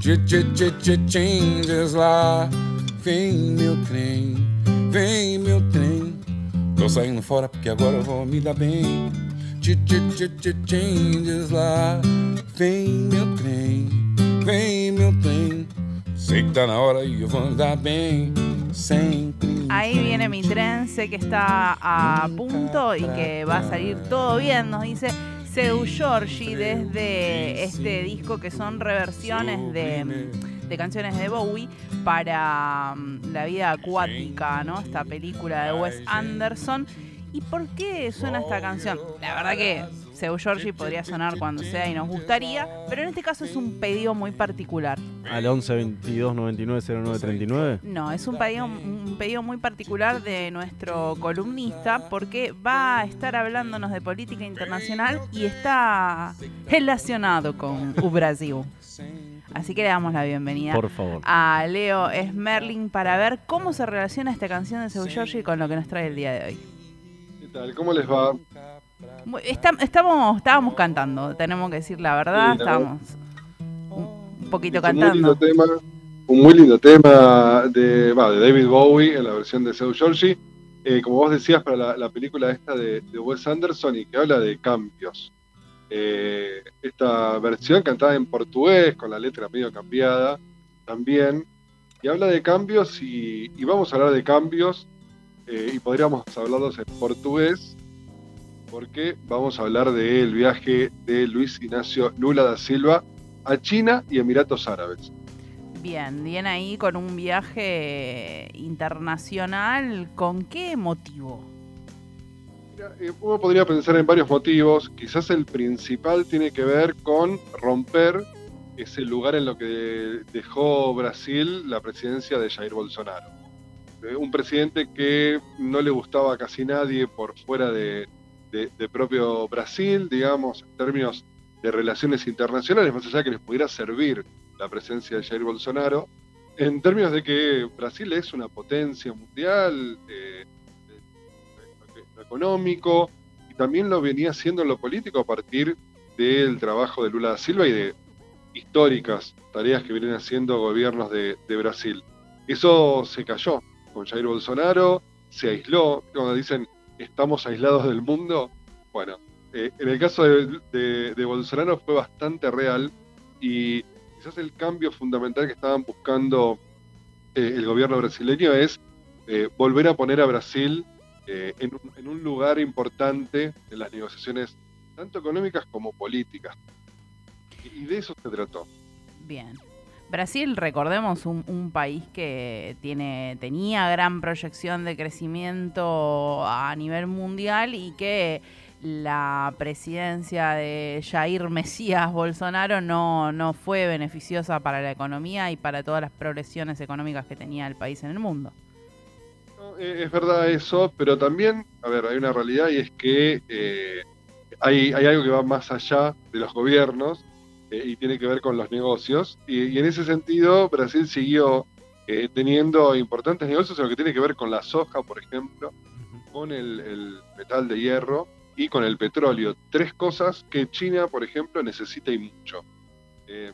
Changes lá, vem meu trem, vem meu trem. Tô saindo fora porque agora eu vou me dar bem. Changes lá, vem meu trem, vem meu trem. Sei que tá na hora e eu vou andar bem, sempre. Ahí viene mi tren, sé que está a punto y que va a salir todo bien, nos dice Seu Giorgi desde este disco que son reversiones de, de canciones de Bowie para mm, La vida acuática, ¿no? Esta película de Wes Anderson. ¿Y por qué suena esta canción? La verdad que Seu Giorgi podría sonar cuando sea y nos gustaría, pero en este caso es un pedido muy particular. Al 11 22 99 09 39. No, es un pedido, un pedido muy particular de nuestro columnista porque va a estar hablándonos de política internacional y está relacionado con u Brasil. Así que le damos la bienvenida Por favor. a Leo Smerling para ver cómo se relaciona esta canción de Seu Giorgi con lo que nos trae el día de hoy. ¿Qué tal? ¿Cómo les va? Está- estamos, estábamos cantando, tenemos que decir la verdad, Sí, estábamos un, poquito muy lindo cantando. tema, un muy lindo tema de, de David Bowie en la versión de Seu Giorgi. Eh, como vos decías, para la, la película esta de, de Wes Anderson y que habla de cambios. Eh, esta versión cantada en portugués, con la letra medio cambiada también, y habla de cambios y, y vamos a hablar de cambios eh, y podríamos hablarlos en portugués porque vamos a hablar del viaje de Luis Ignacio Lula da Silva a China y Emiratos Árabes. Bien, bien ahí con un viaje internacional, ¿con qué motivo? Mira, eh, Uno podría pensar en varios motivos, quizás el principal tiene que ver con romper ese lugar en lo que dejó Brasil la presidencia de Jair Bolsonaro. Eh, Un presidente que no le gustaba a casi nadie por fuera de, de- de propio Brasil, digamos, en términos de relaciones internacionales, más allá que les pudiera servir la presencia de Jair Bolsonaro, en términos de que Brasil es una potencia mundial, eh, eh, económico, y también lo venía haciendo en lo político a partir del trabajo de Lula da Silva y de históricas tareas que vienen haciendo gobiernos de, de Brasil. Eso se cayó con Jair Bolsonaro, se aisló, cuando dicen estamos aislados del mundo, bueno, eh, en el caso de, Bolsonaro fue bastante real y quizás el cambio fundamental que estaban buscando eh, el gobierno brasileño es eh, volver a poner a Brasil en, un, lugar importante en las negociaciones tanto económicas como políticas. Y, y de eso se trató. Bien. Brasil, recordemos, un, un país que tiene, tenía gran proyección de crecimiento a nivel mundial y que la presidencia de Jair Mesías Bolsonaro no, no fue beneficiosa para la economía y para todas las progresiones económicas que tenía el país en el mundo. No, eh, es verdad eso, pero también, a ver, hay una realidad y es que eh, hay, hay algo que va más allá de los gobiernos eh, y tiene que ver con los negocios. Y, y en ese sentido, Brasil siguió eh, teniendo importantes negocios en lo que tiene que ver con la soja, por ejemplo, con el, el metal de hierro y con el petróleo. Tres cosas que China, por ejemplo, necesita y mucho. Eh,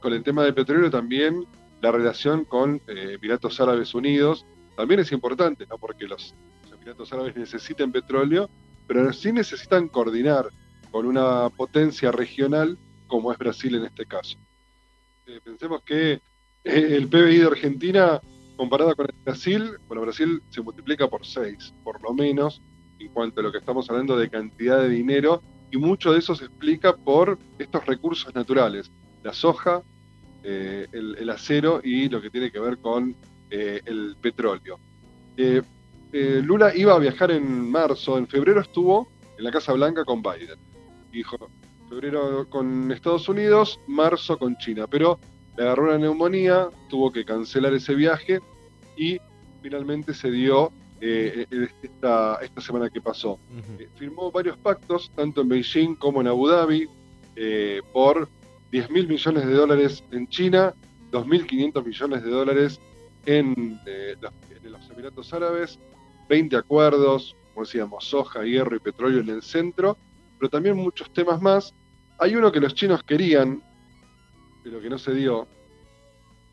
con el tema del petróleo también la relación con eh, Emiratos Árabes Unidos también es importante, ¿no? porque los, los Emiratos Árabes necesitan petróleo, pero sí necesitan coordinar con una potencia regional como es Brasil en este caso. Eh, pensemos que el PBI de Argentina, comparado con el Brasil, bueno, Brasil se multiplica por seis, por lo menos, en cuanto a lo que estamos hablando de cantidad de dinero, y mucho de eso se explica por estos recursos naturales, la soja, eh, el, acero y lo que tiene que ver con eh, el petróleo. Eh, Lula iba a viajar en marzo, en febrero estuvo en la Casa Blanca con Biden. Dijo, febrero con Estados Unidos, marzo con China, pero le agarró una neumonía, tuvo que cancelar ese viaje y finalmente se dio eh, esta, esta semana que pasó. Eh, firmó varios pactos, tanto en Beijing como en Abu Dhabi, eh, por 10 mil millones de dólares en China, 2.500 millones de dólares en, los, en los Emiratos Árabes, 20 acuerdos, como decíamos, soja, hierro y petróleo en el centro, pero también muchos temas más. Hay uno que los chinos querían, pero que no se dio,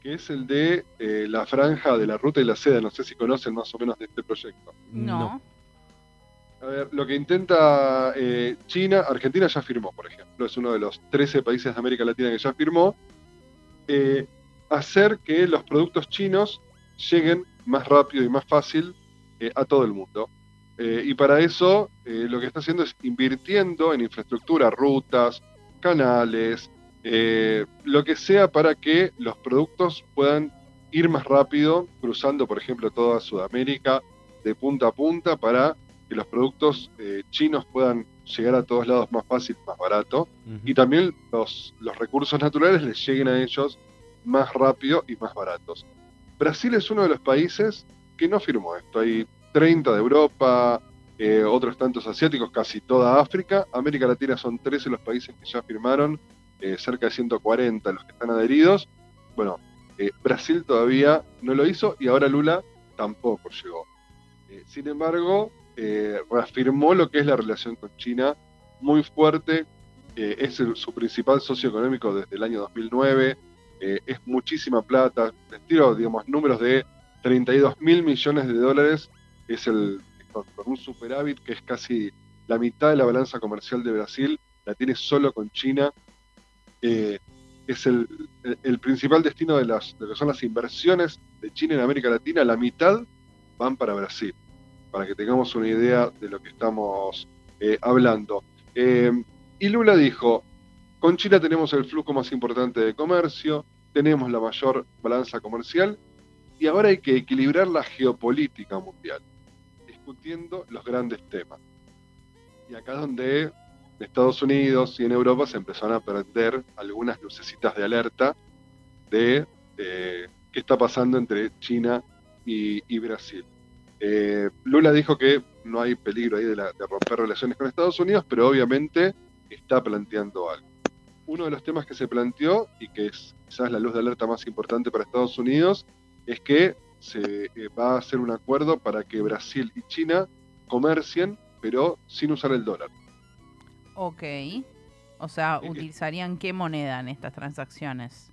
que es el de eh, la franja de la ruta y la seda. No sé si conocen más o menos de este proyecto. No. A ver, lo que intenta eh, China, Argentina ya firmó, por ejemplo, es uno de los 13 países de América Latina que ya firmó, eh, hacer que los productos chinos lleguen más rápido y más fácil eh, a todo el mundo. Eh, y para eso eh, lo que está haciendo es invirtiendo en infraestructura, rutas, canales, eh, lo que sea para que los productos puedan ir más rápido, cruzando, por ejemplo, toda Sudamérica de punta a punta para que los productos eh, chinos puedan llegar a todos lados más fácil, más barato, y también los, los recursos naturales les lleguen a ellos más rápido y más baratos. Brasil es uno de los países que no firmó esto. Hay 30 de Europa, eh, otros tantos asiáticos, casi toda África. América Latina son 13 los países que ya firmaron, eh, cerca de 140 los que están adheridos. Bueno, eh, Brasil todavía no lo hizo y ahora Lula tampoco llegó. Eh, sin embargo, reafirmó lo que es la relación con China muy fuerte. es su principal socio económico desde el año 2009. eh, es muchísima plata. Les tiro, digamos, números de 32 mil millones de dólares. Es el con un superávit que es casi la mitad de la balanza comercial de Brasil. La tiene solo con China. Eh, es el, el- principal destino de, las, de lo que son las inversiones de China en América Latina. La mitad van para Brasil para que tengamos una idea de lo que estamos eh, hablando. Eh, y Lula dijo, con China tenemos el flujo más importante de comercio, tenemos la mayor balanza comercial y ahora hay que equilibrar la geopolítica mundial, discutiendo los grandes temas. Y acá donde en Estados Unidos y en Europa se empezaron a prender algunas lucecitas de alerta de eh, qué está pasando entre China y, y Brasil. Eh, Lula dijo que no hay peligro ahí de, la- de romper relaciones con Estados Unidos, pero obviamente está planteando algo. Uno de los temas que se planteó y que es quizás la luz de alerta más importante para Estados Unidos es que se eh, va a hacer un acuerdo para que Brasil y China comercien, pero sin usar el dólar. Ok. O sea. ¿utilizarían qué moneda en estas transacciones?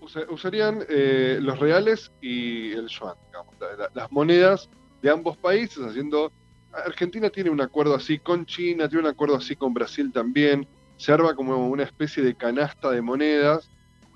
Usa- usarían eh, los reales y el yuan, digamos, la- la- las monedas de ambos países, haciendo... Argentina tiene un acuerdo así con China, tiene un acuerdo así con Brasil también, se arma como una especie de canasta de monedas,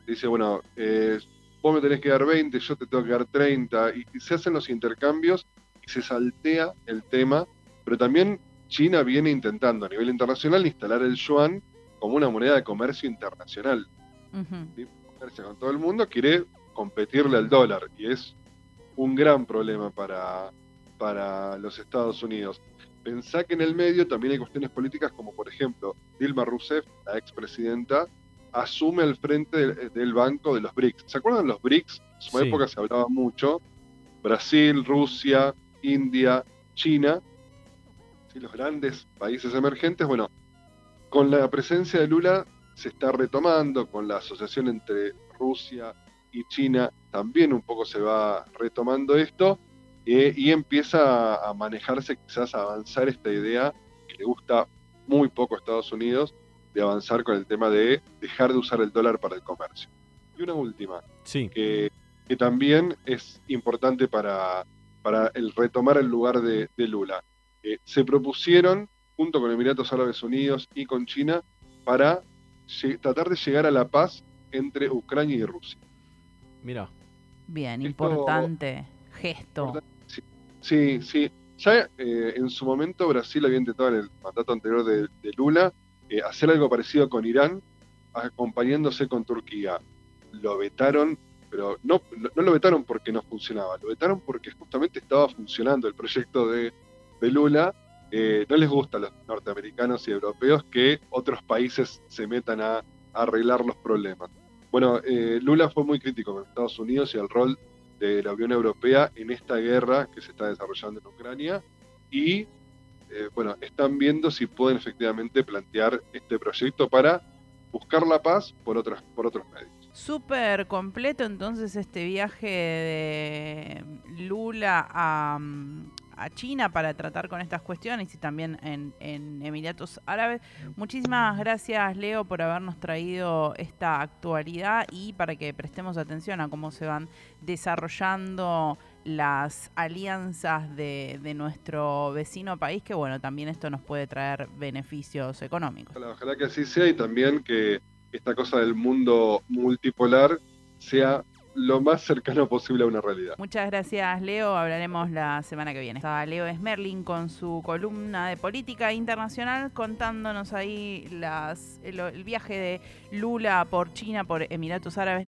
dice, bueno, eh, vos me tenés que dar 20, yo te tengo que dar 30, y, y se hacen los intercambios y se saltea el tema, pero también China viene intentando a nivel internacional instalar el yuan como una moneda de comercio internacional Ujú. comercia con todo el mundo, quiere competirle al dólar y es un gran problema para, para los Estados Unidos. Pensá que en el medio también hay cuestiones políticas como por ejemplo Dilma Rousseff, la expresidenta, asume el frente del, del banco de los BRICS. ¿Se acuerdan los BRICS? En su Sí. época se hablaba mucho. Brasil, Rusia, India, China, ¿sí? los grandes países emergentes. Bueno, con la presencia de Lula se está retomando, con la asociación entre Rusia y China también un poco se va retomando esto eh, y empieza a, manejarse, quizás a avanzar esta idea que le gusta muy poco a Estados Unidos, de avanzar con el tema de dejar de usar el dólar para el comercio. Y una última, Sí. que, que también es importante para, para el retomar el lugar de, de Lula. Eh, se propusieron, junto con Emiratos Árabes Unidos y con China, para tratar de llegar a la paz entre Ucrania y Rusia. Mira. Bien, Esto- importante gesto. Sí, sí. Ya eh, en su momento Brasil había intentado en el mandato anterior de, de Lula eh, hacer algo parecido con Irán, acompañándose con Turquía. Lo vetaron, pero no, no no lo vetaron porque no funcionaba, lo vetaron porque justamente estaba funcionando el proyecto de, de Lula. Eh, no les gusta a los norteamericanos y europeos que otros países se metan a, arreglar los problemas. Bueno, eh, Lula fue muy crítico con Estados Unidos y el rol de la Unión Europea en esta guerra que se está desarrollando en Ucrania y eh, bueno, están viendo si pueden efectivamente plantear este proyecto para buscar la paz por por otros medios. Súper completo entonces este viaje de Lula a, China para tratar con estas cuestiones y también en, Emiratos Árabes. Muchísimas gracias, Leo, por habernos traído esta actualidad y para que prestemos atención a cómo se van desarrollando las alianzas de, de nuestro vecino país, que bueno, también esto nos puede traer beneficios económicos. Ojalá, ojalá que así sea y también que esta cosa del mundo multipolar sea lo más cercano posible a una realidad. Muchas gracias, Leo. Hablaremos la semana que viene. Está Leo Smerling con su columna de política internacional contándonos ahí el viaje de Lula por China, por Emiratos Árabes.